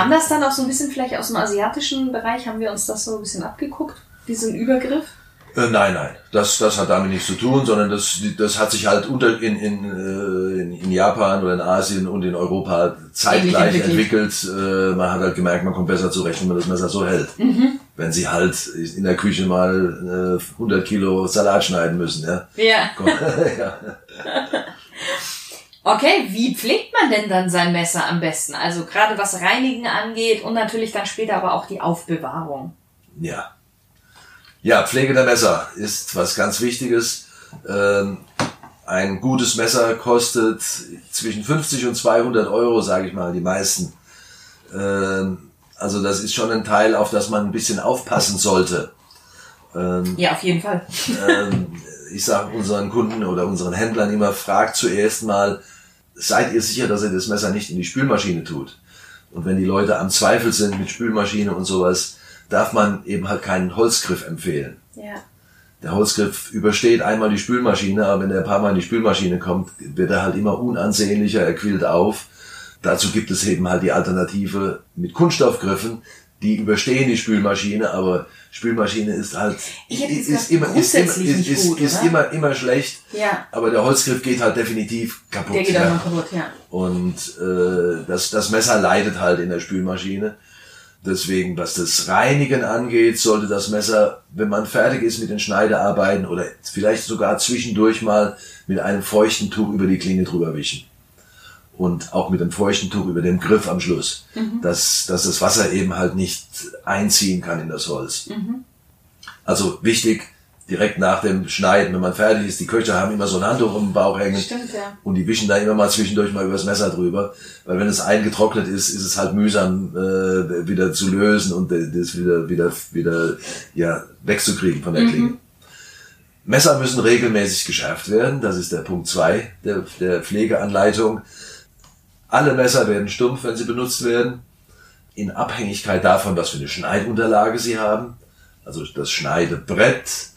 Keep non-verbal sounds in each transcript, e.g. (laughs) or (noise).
Kam das dann auch so ein bisschen vielleicht aus dem asiatischen Bereich? Haben wir uns das so ein bisschen abgeguckt, diesen Übergriff? Äh, nein, nein, das, das hat damit nichts zu tun, sondern das, das hat sich halt unter, in, in, äh, in, Japan oder in Asien und in Europa zeitgleich entwickelt. Äh, man hat halt gemerkt, man kommt besser zurecht, wenn man das Messer so hält. Mhm. Wenn sie halt in der Küche mal äh, 100 Kilo Salat schneiden müssen, ja. Ja. (laughs) ja. (laughs) Okay, wie pflegt man denn dann sein Messer am besten? Also gerade was Reinigen angeht und natürlich dann später aber auch die Aufbewahrung. Ja, ja, Pflege der Messer ist was ganz Wichtiges. Ähm, ein gutes Messer kostet zwischen 50 und 200 Euro, sage ich mal, die meisten. Ähm, also das ist schon ein Teil, auf das man ein bisschen aufpassen sollte. Ähm, ja, auf jeden Fall. ich sage unseren Kunden oder unseren Händlern immer, fragt zuerst mal, seid ihr sicher, dass ihr das Messer nicht in die Spülmaschine tut? Und wenn die Leute am Zweifel sind mit Spülmaschine und sowas, darf man eben halt keinen Holzgriff empfehlen. Ja. Der Holzgriff übersteht einmal die Spülmaschine, aber wenn er ein paar Mal in die Spülmaschine kommt, wird er halt immer unansehnlicher, er quillt auf. Dazu gibt es eben halt die Alternative mit Kunststoffgriffen, die überstehen die Spülmaschine, aber Spülmaschine ist halt ist, immer ist, immer, ist, ist, gut, ist immer immer schlecht. Ja. Aber der Holzgriff geht halt definitiv kaputt. Der geht ja. auch kaputt, ja. Und äh, das das Messer leidet halt in der Spülmaschine. Deswegen, was das Reinigen angeht, sollte das Messer, wenn man fertig ist mit den Schneidearbeiten oder vielleicht sogar zwischendurch mal mit einem feuchten Tuch über die Klinge drüber wischen. Und auch mit einem feuchten Tuch über dem Griff am Schluss, mhm. dass, dass das Wasser eben halt nicht einziehen kann in das Holz. Mhm. Also wichtig, direkt nach dem Schneiden, wenn man fertig ist, die Köche haben immer so ein Handtuch um den Bauch hängen Stimmt, ja. und die wischen da immer mal zwischendurch mal übers Messer drüber, weil wenn es eingetrocknet ist, ist es halt mühsam äh, wieder zu lösen und das wieder wieder wieder ja wegzukriegen von der Klinge. Mhm. Messer müssen regelmäßig geschärft werden, das ist der Punkt zwei der, der Pflegeanleitung. Alle Messer werden stumpf, wenn sie benutzt werden, in Abhängigkeit davon, was für eine Schneidunterlage sie haben. Also das Schneidebrett,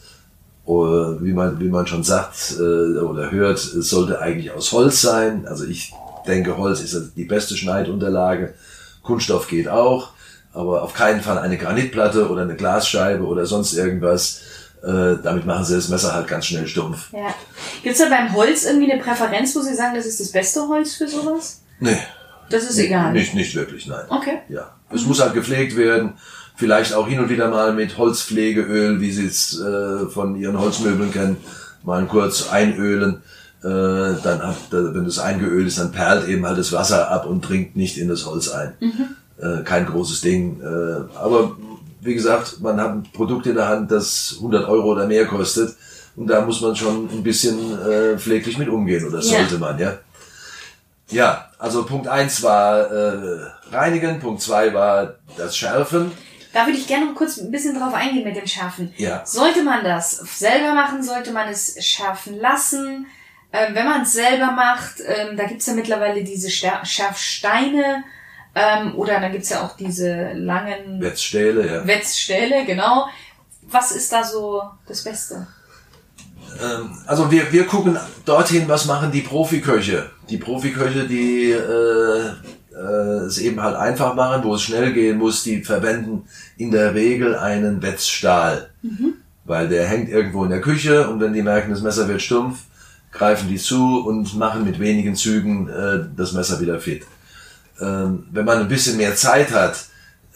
wie man, wie man schon sagt äh, oder hört, es sollte eigentlich aus Holz sein. Also ich denke, Holz ist die beste Schneidunterlage. Kunststoff geht auch, aber auf keinen Fall eine Granitplatte oder eine Glasscheibe oder sonst irgendwas. Äh, damit machen sie das Messer halt ganz schnell stumpf. Ja. Gibt es da beim Holz irgendwie eine Präferenz, wo Sie sagen, das ist das beste Holz für sowas? Nee. Das ist egal. Nicht, nicht wirklich, nein. Okay. Ja. Es mhm. muss halt gepflegt werden vielleicht auch hin und wieder mal mit Holzpflegeöl, wie Sie es äh, von Ihren Holzmöbeln kennen, mal kurz einölen. Äh, dann wenn es eingeölt ist, dann perlt eben halt das Wasser ab und dringt nicht in das Holz ein. Mhm. Äh, kein großes Ding. Äh, aber wie gesagt, man hat ein Produkt in der Hand, das 100 Euro oder mehr kostet. Und da muss man schon ein bisschen äh, pfleglich mit umgehen, oder ja. sollte man, ja. Ja, also Punkt eins war äh, reinigen, Punkt zwei war das Schärfen. Da würde ich gerne noch kurz ein bisschen drauf eingehen mit dem Schärfen. Ja. Sollte man das selber machen? Sollte man es schärfen lassen? Ähm, wenn man es selber macht, ähm, da gibt's ja mittlerweile diese Schärfsteine ähm, oder dann gibt's ja auch diese langen Wetzstähle, ja. Wetzstähle, genau. Was ist da so das Beste? Ähm, also wir, wir gucken dorthin, was machen die Profiköche. Die Profiköche, die äh, äh, es eben halt einfach machen, wo es schnell gehen muss, die verwenden in der Regel einen Wetzstahl. Mhm. Weil der hängt irgendwo in der Küche und wenn die merken, das Messer wird stumpf, greifen die zu und machen mit wenigen Zügen äh, das Messer wieder fit. Ähm, wenn man ein bisschen mehr Zeit hat,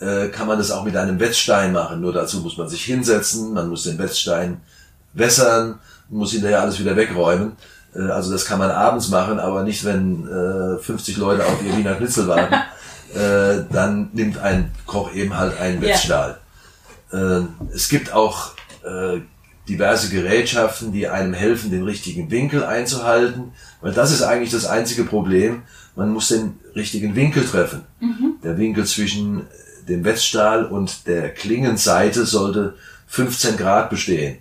äh, kann man das auch mit einem Wetzstein machen. Nur dazu muss man sich hinsetzen, man muss den Wetzstein wässern, muss hinterher alles wieder wegräumen. Äh, also das kann man abends machen, aber nicht, wenn äh, 50 Leute auf ihr Wiener Schnitzel warten. (laughs) äh, dann nimmt ein Koch eben halt einen Wetzstahl. Ja. Äh, es gibt auch äh, diverse Gerätschaften, die einem helfen, den richtigen Winkel einzuhalten, weil das ist eigentlich das einzige Problem. Man muss den richtigen Winkel treffen. Mhm. Der Winkel zwischen dem Wetzstahl und der Klingenseite sollte 15 Grad bestehen.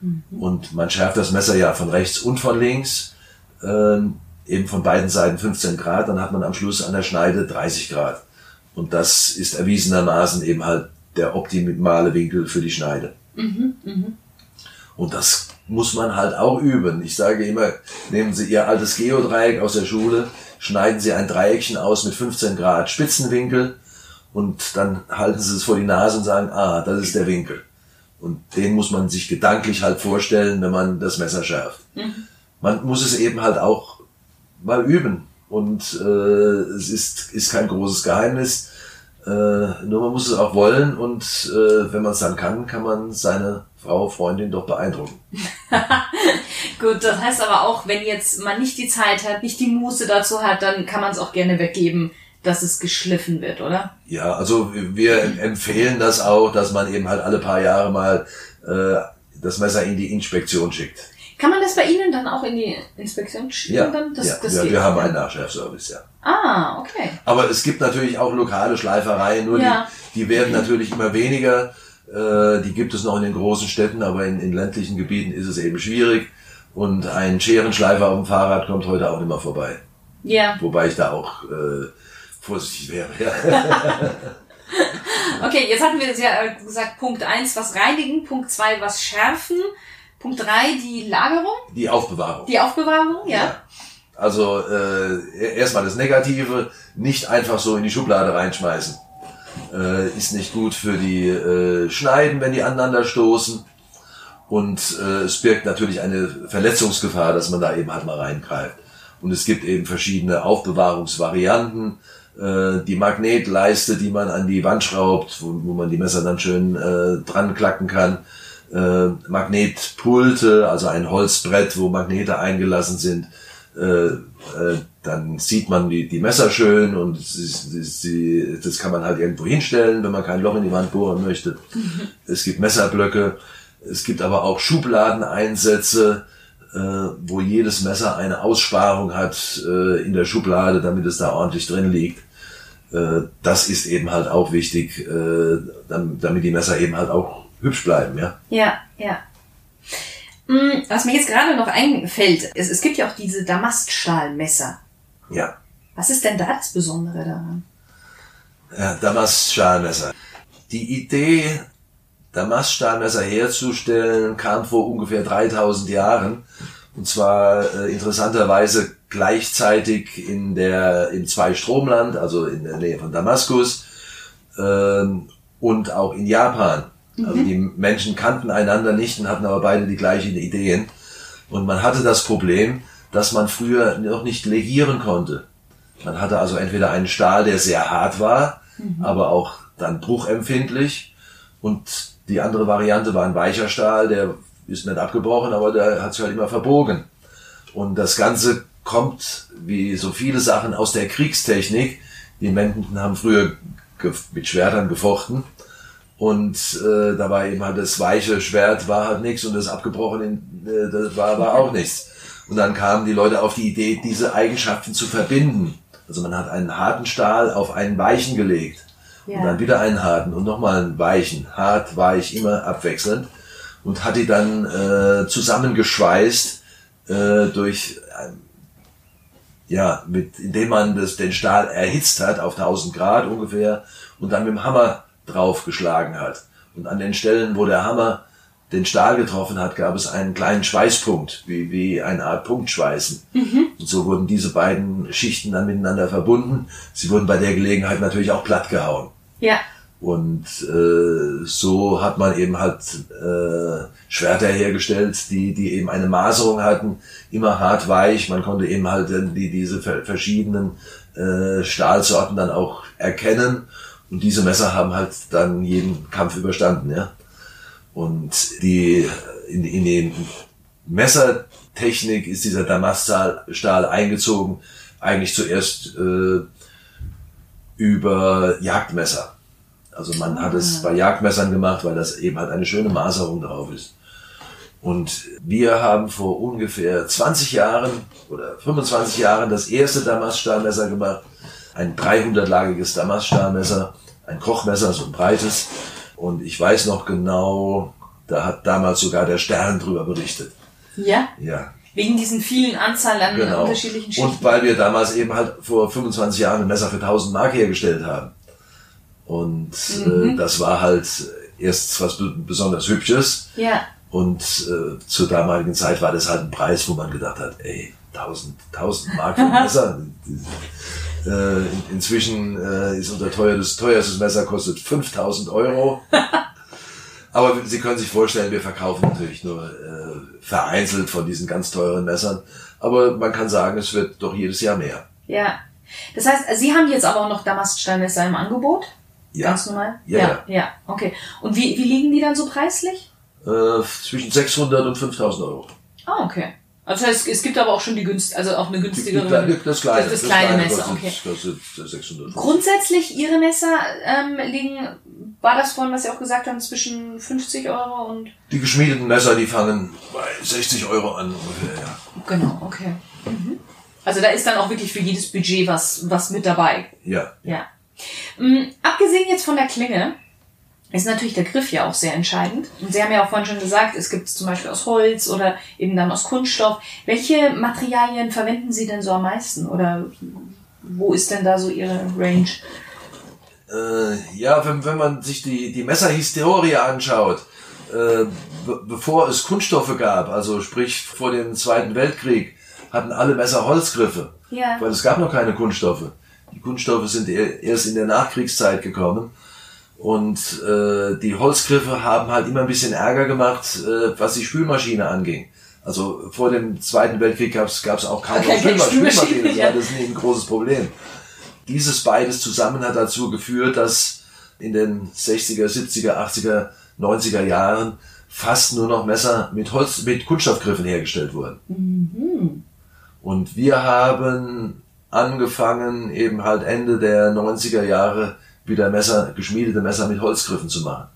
Mhm. Und man schärft das Messer ja von rechts und von links, ähm, eben von beiden Seiten 15 Grad, dann hat man am Schluss an der Schneide 30 Grad. Und das ist erwiesenermaßen eben halt der optimale Winkel für die Schneide. Mhm, mh. Und das muss man halt auch üben. Ich sage immer, nehmen Sie Ihr altes Geodreieck aus der Schule, schneiden Sie ein Dreieckchen aus mit 15 Grad Spitzenwinkel und dann halten sie es vor die Nase und sagen, ah, das ist der Winkel. Und den muss man sich gedanklich halt vorstellen, wenn man das Messer schärft. Mhm. Man muss es eben halt auch mal üben. Und äh, es ist, ist kein großes Geheimnis. Äh, nur man muss es auch wollen und äh, wenn man es dann kann, kann man seine Frau, Freundin doch beeindrucken. (laughs) Gut, das heißt aber auch, wenn jetzt man nicht die Zeit hat, nicht die Muße dazu hat, dann kann man es auch gerne weggeben, dass es geschliffen wird, oder? Ja, also wir empfehlen das auch, dass man eben halt alle paar Jahre mal äh, das Messer in die Inspektion schickt. Kann man das bei Ihnen dann auch in die Inspektion schicken? Ja, dann? Das, ja, das ja wir haben einen Nachschärfservice, ja. Ah, okay. Aber es gibt natürlich auch lokale Schleifereien, nur Ja. die, die werden natürlich immer weniger. Äh, die gibt es noch in den großen Städten, aber in, in ländlichen Gebieten ist es eben schwierig. Und ein Scherenschleifer auf dem Fahrrad kommt heute auch nicht mehr vorbei. Ja. Wobei ich da auch äh, vorsichtig wäre. Ja. (laughs) Okay, jetzt hatten wir ja äh, gesagt, Punkt eins was reinigen, Punkt zwei was schärfen, Punkt drei die Lagerung, Die Aufbewahrung. die Aufbewahrung, ja. Also äh, erstmal das Negative, nicht einfach so in die Schublade reinschmeißen. Äh, ist nicht gut für die äh, Schneiden, wenn die aneinander stoßen. Und äh, es birgt natürlich eine Verletzungsgefahr, dass man da eben halt mal reingreift. Und es gibt eben verschiedene Aufbewahrungsvarianten. Äh, die Magnetleiste, die man an die Wand schraubt, wo, wo man die Messer dann schön äh, dran klacken kann. Äh, Magnetpulte, also ein Holzbrett, wo Magnete eingelassen sind. Äh, äh, dann sieht man die, die Messer schön und sie, sie, das kann man halt irgendwo hinstellen, wenn man kein Loch in die Wand bohren möchte. (laughs) Es gibt Messerblöcke, es gibt aber auch Schubladeneinsätze, äh, wo jedes Messer eine Aussparung hat äh, in der Schublade, damit es da ordentlich drin liegt. Äh, das ist eben halt auch wichtig, äh, dam- damit die Messer eben halt auch hübsch bleiben, ja. Ja, ja. Mm, Was mir jetzt gerade noch einfällt, es, es gibt ja auch diese Damaststahlmesser. Ja. Was ist denn da das Besondere daran? Ja, Damaststahlmesser. Die Idee, Damaststahlmesser herzustellen, kam vor ungefähr 3000 Jahren. Und zwar äh, interessanterweise gleichzeitig in der, im Zweistromland, also in der Nähe von Damaskus, ähm, und auch in Japan. Also die Menschen kannten einander nicht und hatten aber beide die gleichen Ideen. Und man hatte das Problem, dass man früher noch nicht legieren konnte. Man hatte also entweder einen Stahl, der sehr hart war, aber auch dann bruchempfindlich. Und die andere Variante war ein weicher Stahl, der ist nicht abgebrochen, aber der hat sich halt immer verbogen. Und das Ganze kommt, wie so viele Sachen, aus der Kriegstechnik. Die Menschen haben früher mit Schwertern gefochten. Und äh, da war eben halt das weiche Schwert war halt nichts und das abgebrochene äh, das war, war auch nichts. Und dann kamen die Leute auf die Idee, diese Eigenschaften zu verbinden. Also man hat einen harten Stahl auf einen weichen gelegt. Ja. Und dann wieder einen harten und nochmal einen weichen. Hart, weich, immer abwechselnd. Und hat die dann äh, zusammengeschweißt äh, durch, ja, mit, indem man das, den Stahl erhitzt hat auf 1000 Grad ungefähr und dann mit dem Hammer draufgeschlagen hat. Und an den Stellen, wo der Hammer den Stahl getroffen hat, gab es einen kleinen Schweißpunkt, wie, wie eine Art Punktschweißen. Und so wurden diese beiden Schichten dann miteinander verbunden. Sie wurden bei der Gelegenheit natürlich auch platt gehauen. Ja. Und äh, so hat man eben halt äh, Schwerter hergestellt, die, die eben eine Maserung hatten, immer hart weich. Man konnte eben halt die, diese ver- verschiedenen äh, Stahlsorten dann auch erkennen. Und diese Messer haben halt dann jeden Kampf überstanden, ja. Und die in, in den Messertechnik ist dieser Damaststahl Stahl eingezogen, eigentlich zuerst äh, über Jagdmesser. Also man hat es bei Jagdmessern gemacht, weil das eben halt eine schöne Maserung drauf ist. Und wir haben vor ungefähr 20 Jahren oder 25 Jahren das erste Damaststahlmesser gemacht. Ein 300-lagiges Damaststahlmesser, ein Kochmesser, so ein breites. Und ich weiß noch genau, da hat damals sogar der Stern drüber berichtet. Ja. Ja, Wegen diesen vielen Anzahl an genau. unterschiedlichen Schichten. Und weil wir damals eben halt vor 25 Jahren ein Messer für 1000 Mark hergestellt haben. Und Mhm. äh, das war halt erst was be- besonders Hübsches. ja. Und äh, zur damaligen Zeit war das halt ein Preis, wo man gedacht hat, ey, 1000, 1000 Mark für ein (laughs) Messer. Äh, in, inzwischen äh, ist unser teuerstes, teuerstes Messer kostet 5000 Euro. (laughs) Aber Sie können sich vorstellen, wir verkaufen natürlich nur äh, vereinzelt von diesen ganz teuren Messern. Aber man kann sagen, es wird doch jedes Jahr mehr. Ja. Das heißt, Sie haben jetzt aber auch noch Damaststeinmesser im Angebot? Ja. Ganz normal? Ja, ja. Ja, okay. Und wie, wie liegen die dann so preislich? Äh, zwischen 600 und 5000 Euro. Ah, okay. Also das heißt, es gibt aber auch schon die günst, also auch eine günstigere. die- Das kleine, das, das kleine Messer, okay. kostet 600 Euro. Grundsätzlich Ihre Messer ähm, liegen, war das vorhin, was Sie auch gesagt haben, zwischen 50 Euro und. Die geschmiedeten Messer, die fangen bei 60 Euro an ungefähr, ja. Genau, okay. Mhm. Also da ist dann auch wirklich für jedes Budget was, was mit dabei. Ja. Ja. Mm, abgesehen jetzt von der Klinge ist natürlich der Griff ja auch sehr entscheidend. Und Sie haben ja auch vorhin schon gesagt, es gibt es zum Beispiel aus Holz oder eben dann aus Kunststoff. Welche Materialien verwenden Sie denn so am meisten? Oder wo ist denn da so Ihre Range? Äh, ja, wenn, wenn man sich die, die Messerhistorie anschaut, äh, be bevor es Kunststoffe gab, also sprich vor dem Zweiten Weltkrieg, hatten alle Messer Holzgriffe, Ja. weil es gab noch keine Kunststoffe. Die Kunststoffe sind erst in der Nachkriegszeit gekommen und äh, die Holzgriffe haben halt immer ein bisschen Ärger gemacht, äh, was die Spülmaschine anging. Also vor dem Zweiten Weltkrieg gab es auch kaum Keine Spülma- Spülmaschine, Spülmaschine. Das ja. war das nie ein großes Problem dieses beides zusammen hat dazu geführt, dass in den 60er, 70er, 80er, 90er Jahren fast nur noch Messer mit Holz, mit Kunststoffgriffen hergestellt wurden. Und wir haben angefangen, eben halt Ende der 90er Jahre wieder Messer, geschmiedete Messer mit Holzgriffen zu machen.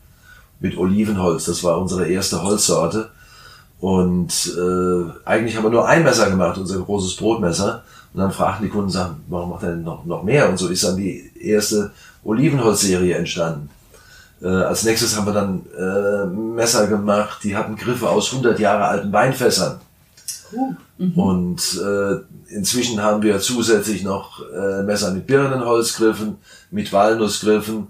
Mit Olivenholz. Das war unsere erste Holzsorte. Und äh, eigentlich haben wir nur ein Messer gemacht, unser großes Brotmesser. Und dann fragten die Kunden, sagen, warum macht er denn noch, noch mehr? Und so ist dann die erste Olivenholzserie entstanden. Äh, als nächstes haben wir dann äh, Messer gemacht, die hatten Griffe aus 100 Jahre alten Weinfässern. Und äh, inzwischen haben wir zusätzlich noch äh, Messer mit Birnenholzgriffen, mit Walnussgriffen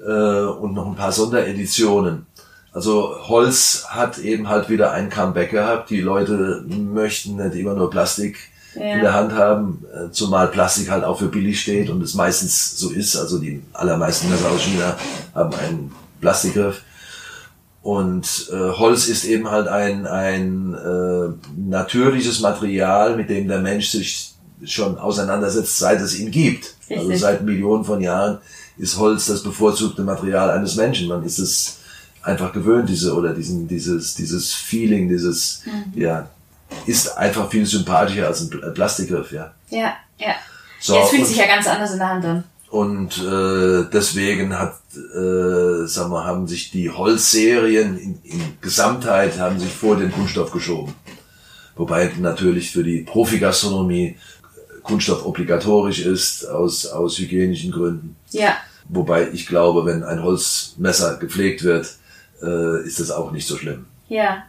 äh, und noch ein paar Sondereditionen. Also Holz hat eben halt wieder ein Comeback gehabt. Die Leute möchten nicht immer nur Plastik Ja. in der Hand haben, äh, zumal Plastik halt auch für billig steht und es meistens so ist. Also die allermeisten Messer aus China haben einen Plastikgriff. Und äh, Holz ist eben halt ein, ein äh, natürliches Material, mit dem der Mensch sich schon auseinandersetzt, seit es ihn gibt. Also Richtig. seit Millionen von Jahren ist Holz das bevorzugte Material eines Menschen. Man ist es einfach gewöhnt, diese oder diesen, dieses, dieses Feeling, dieses, ja, ist einfach viel sympathischer als ein Pl- Plastikgriff, ja. Ja, ja. So, es fühlt sich ja ganz anders in der Hand an. Und äh, deswegen hat, äh, sagen wir, haben sich die Holzserien in, in Gesamtheit haben sich vor den Kunststoff geschoben. Wobei natürlich für die Profigastronomie Kunststoff obligatorisch ist aus, aus hygienischen Gründen. Ja. Wobei ich glaube, wenn ein Holzmesser gepflegt wird, äh, ist das auch nicht so schlimm. Ja.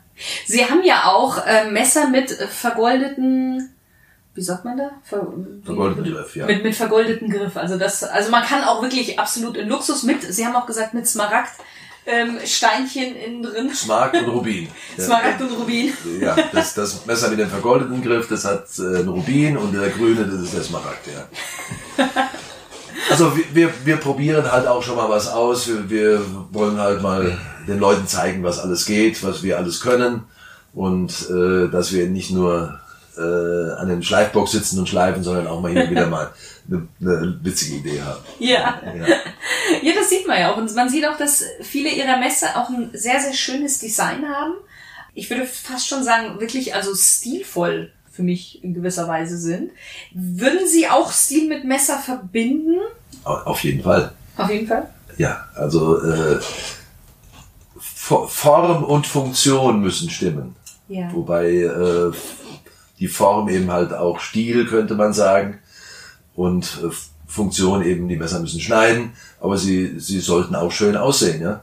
Sie haben ja auch äh, Messer mit äh, vergoldeten, wie sagt man da? Ver Vergoldeten Griff, ja. Mit, mit vergoldeten Griff. Also das, also man kann auch wirklich absolut in Luxus mit, Sie haben auch gesagt, mit Smaragd, ähm, Steinchen innen drin. Smaragd und (laughs) Rubin. Smaragd und Rubin. Ja, das, das Messer mit dem vergoldeten Griff, das hat äh, einen Rubin und der grüne, das ist der Smaragd, ja. (laughs) Also wir, wir, wir probieren halt auch schon mal was aus. Wir, wir wollen halt mal den Leuten zeigen, was alles geht, was wir alles können und äh, dass wir nicht nur äh, an den Schleifbox sitzen und schleifen, sondern auch mal hin und wieder mal eine, eine witzige Idee haben. Ja. Ja. Ja, das sieht man ja auch. Und man sieht auch, dass viele ihrer Messer auch ein sehr, sehr schönes Design haben. Ich würde fast schon sagen, wirklich also stilvoll für mich in gewisser Weise sind. Würden Sie auch Stil mit Messer verbinden? Au- Auf jeden Fall. Auf jeden Fall. Ja, also äh, Fo- Form und Funktion müssen stimmen. Ja. Wobei äh, die Form eben halt auch Stil, könnte man sagen. Und äh, Funktion eben, die Messer müssen schneiden, aber sie, sie sollten auch schön aussehen, ja.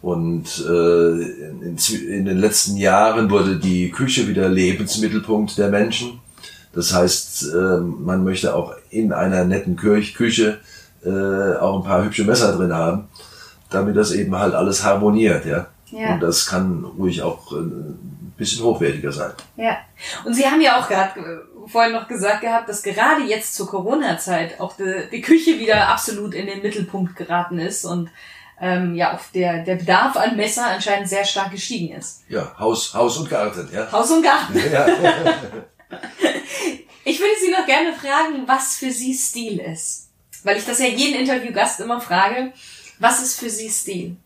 Und äh, in, in, den letzten Jahren wurde die Küche wieder Lebensmittelpunkt der Menschen. Das heißt, äh, man möchte auch in einer netten Kü- Küche äh, auch ein paar hübsche Messer drin haben, damit das eben halt alles harmoniert, ja. Ja. Und das kann ruhig auch äh, bisschen hochwertiger sein. Ja. Und Sie haben ja auch gerade vorhin noch gesagt gehabt, dass gerade jetzt zur Corona-Zeit auch die, die Küche wieder absolut in den Mittelpunkt geraten ist und ähm, ja auch der, der Bedarf an Messer anscheinend sehr stark gestiegen ist. Ja, Haus, Haus und Garten, ja. Haus und Garten. ja. (laughs) Ich würde Sie noch gerne fragen, was für Sie Stil ist. Weil ich das ja jeden Interviewgast immer frage. Was ist für Sie Stil?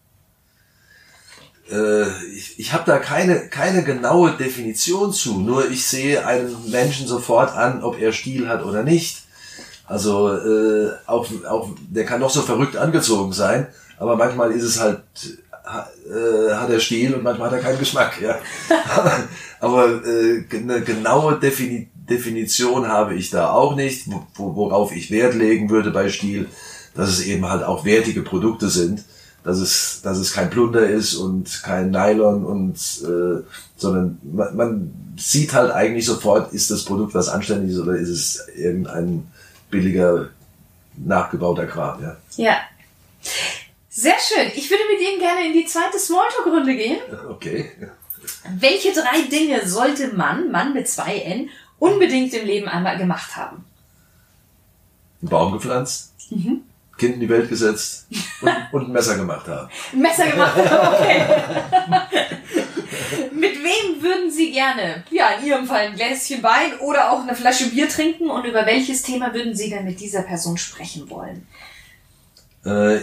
Äh, ich, ich habe da keine, keine genaue Definition zu, nur ich sehe einen Menschen sofort an, ob er Stil hat oder nicht. Also äh, auch, auch der kann noch so verrückt angezogen sein, aber manchmal ist es halt, ha, äh, hat er Stil und manchmal hat er keinen Geschmack. Ja. (laughs) aber äh, eine genaue Defini Definition habe ich da auch nicht, wo, worauf ich Wert legen würde bei Stil, dass es eben halt auch wertige Produkte sind dass es, dass es kein Plunder ist und kein Nylon und äh, sondern man, man sieht halt eigentlich sofort, ist das Produkt was anständiges oder ist es irgendein billiger nachgebauter Kram, ja. Ja. Sehr schön. Ich würde mit Ihnen gerne in die zweite Smalltalk-Runde gehen. Okay. Welche drei Dinge sollte man, Mann mit zwei N, unbedingt im Leben einmal gemacht haben? Ein Baum gepflanzt. Mhm. Kind in die Welt gesetzt und, und ein Messer gemacht haben. Ein Messer gemacht haben, (laughs) okay. Mit wem würden Sie gerne, ja, in Ihrem Fall ein Gläschen Wein oder auch eine Flasche Bier trinken und über welches Thema würden Sie denn mit dieser Person sprechen wollen? Äh,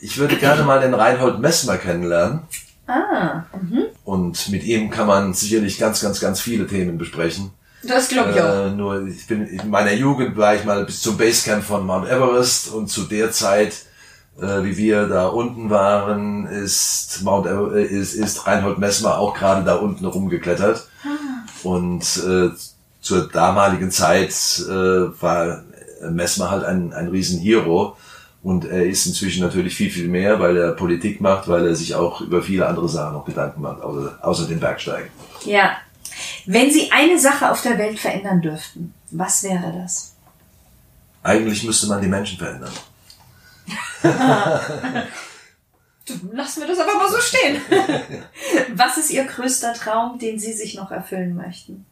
ich würde gerne mal den Reinhold Messmer kennenlernen. Ah, mhm. Und mit ihm kann man sicherlich ganz, ganz, ganz viele Themen besprechen. Das glaube ich auch. Äh, nur ich bin in meiner Jugend war ich mal bis zum Basecamp von Mount Everest und zu der Zeit, äh, wie wir da unten waren, ist Mount Ever äh, ist, ist Reinhold Messmer auch gerade da unten rumgeklettert. Ah. Und äh, zur damaligen Zeit äh, war Messmer halt ein, ein Riesenhero. Und er ist inzwischen natürlich viel, viel mehr, weil er Politik macht, weil er sich auch über viele andere Sachen noch Gedanken macht, außer, außer dem Bergsteigen. Ja, wenn Sie eine Sache auf der Welt verändern dürften, was wäre das? Eigentlich müsste man die Menschen verändern. (laughs) Lassen wir das aber mal so stehen. (laughs) was ist Ihr größter Traum, den Sie sich noch erfüllen möchten?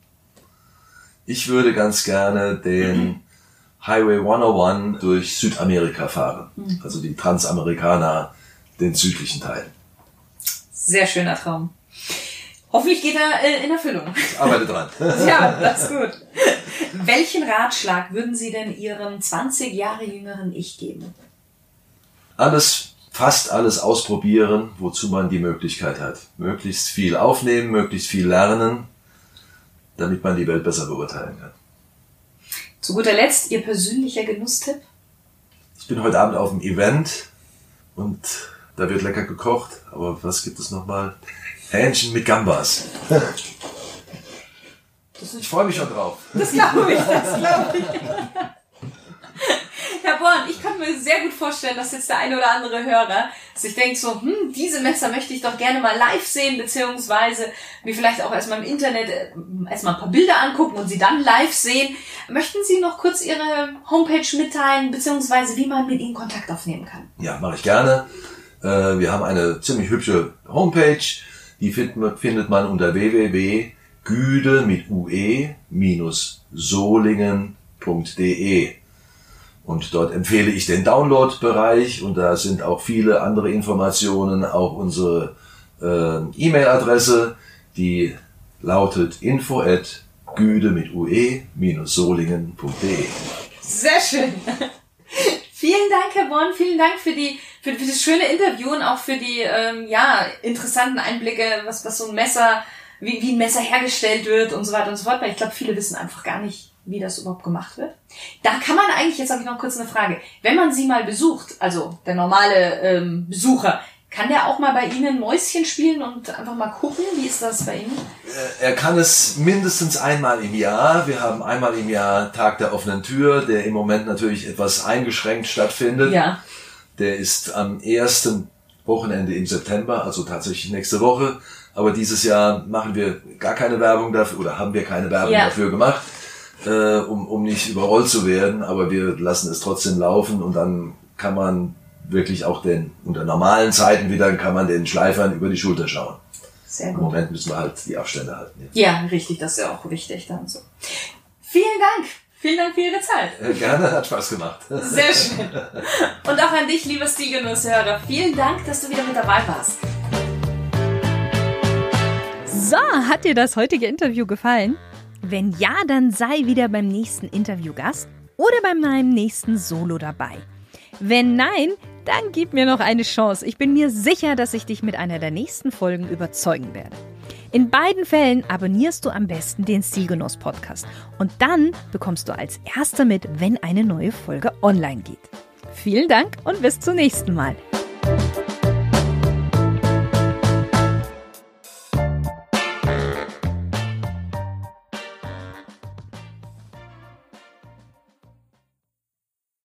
Ich würde ganz gerne den Highway 101 durch Südamerika fahren. Mhm. Also die Transamerikaner, den südlichen Teil. Sehr schöner Traum. Hoffentlich geht er äh, in Erfüllung. Ich arbeite dran. (laughs) ja, das ist gut. Welchen Ratschlag würden Sie denn Ihrem 20 Jahre jüngeren Ich geben? Alles, fast alles ausprobieren, wozu man die Möglichkeit hat. Möglichst viel aufnehmen, möglichst viel lernen, damit man die Welt besser beurteilen kann. Zu guter Letzt Ihr persönlicher Genusstipp? Ich bin heute Abend auf einem Event und da wird lecker gekocht, aber was gibt es nochmal? Hähnchen mit Gambas. Ich freue mich schon drauf. Das glaube ich, das glaube ich. Herr Born, ich kann mir sehr gut vorstellen, dass jetzt der eine oder andere Hörer sich denkt so, hm, diese Messer möchte ich doch gerne mal live sehen, beziehungsweise mir vielleicht auch erstmal im Internet äh, erstmal ein paar Bilder angucken und sie dann live sehen. Möchten Sie noch kurz Ihre Homepage mitteilen, beziehungsweise wie man mit Ihnen Kontakt aufnehmen kann? Ja, mache ich gerne. Äh, wir haben eine ziemlich hübsche Homepage die findet man unter www.güde mit ue-solingen.de. Und dort empfehle ich den Download-Bereich und da sind auch viele andere Informationen, auch unsere äh, E-Mail-Adresse, die lautet info at güde mit ue-solingen.de. Sehr schön. (laughs) Vielen Dank, Herr Born. Vielen Dank für die für, für das schöne Interview und auch für die ähm, ja interessanten Einblicke, was was so ein Messer, wie, wie ein Messer hergestellt wird und so weiter und so fort. Weil ich glaube, viele wissen einfach gar nicht, wie das überhaupt gemacht wird. Da kann man eigentlich jetzt habe ich noch kurz eine Frage. Wenn man sie mal besucht, also der normale ähm, Besucher, kann der auch mal bei Ihnen Mäuschen spielen und einfach mal gucken? Wie ist das bei Ihnen? Äh, er kann es mindestens einmal im Jahr. Wir haben einmal im Jahr Tag der offenen Tür, der im Moment natürlich etwas eingeschränkt stattfindet. Ja. Der ist am ersten Wochenende im September, also tatsächlich nächste Woche. Aber dieses Jahr machen wir gar keine Werbung dafür oder haben wir keine Werbung Ja. dafür gemacht, äh, um, um nicht überrollt zu werden. Aber wir lassen es trotzdem laufen und dann kann man wirklich auch den, unter normalen Zeiten wieder, kann man den Schleifern über die Schulter schauen. Sehr Im gut. Moment müssen wir halt die Abstände halten. Ja, richtig, das ist ja auch wichtig dann so. Vielen Dank. Vielen Dank für Ihre Zeit. Äh, Gerne, hat Spaß gemacht. Sehr schön. Und auch an dich, lieber Stilgenusshörer. Vielen Dank, dass du wieder mit dabei warst. So, hat dir das heutige Interview gefallen? Wenn ja, dann sei wieder beim nächsten Interviewgast oder bei meinem nächsten Solo dabei. Wenn nein, dann gib mir noch eine Chance. Ich bin mir sicher, dass ich dich mit einer der nächsten Folgen überzeugen werde. In beiden Fällen abonnierst du am besten den Stilgenuss Podcast und dann bekommst du als erster mit, wenn eine neue Folge online geht. Vielen Dank und bis zum nächsten Mal.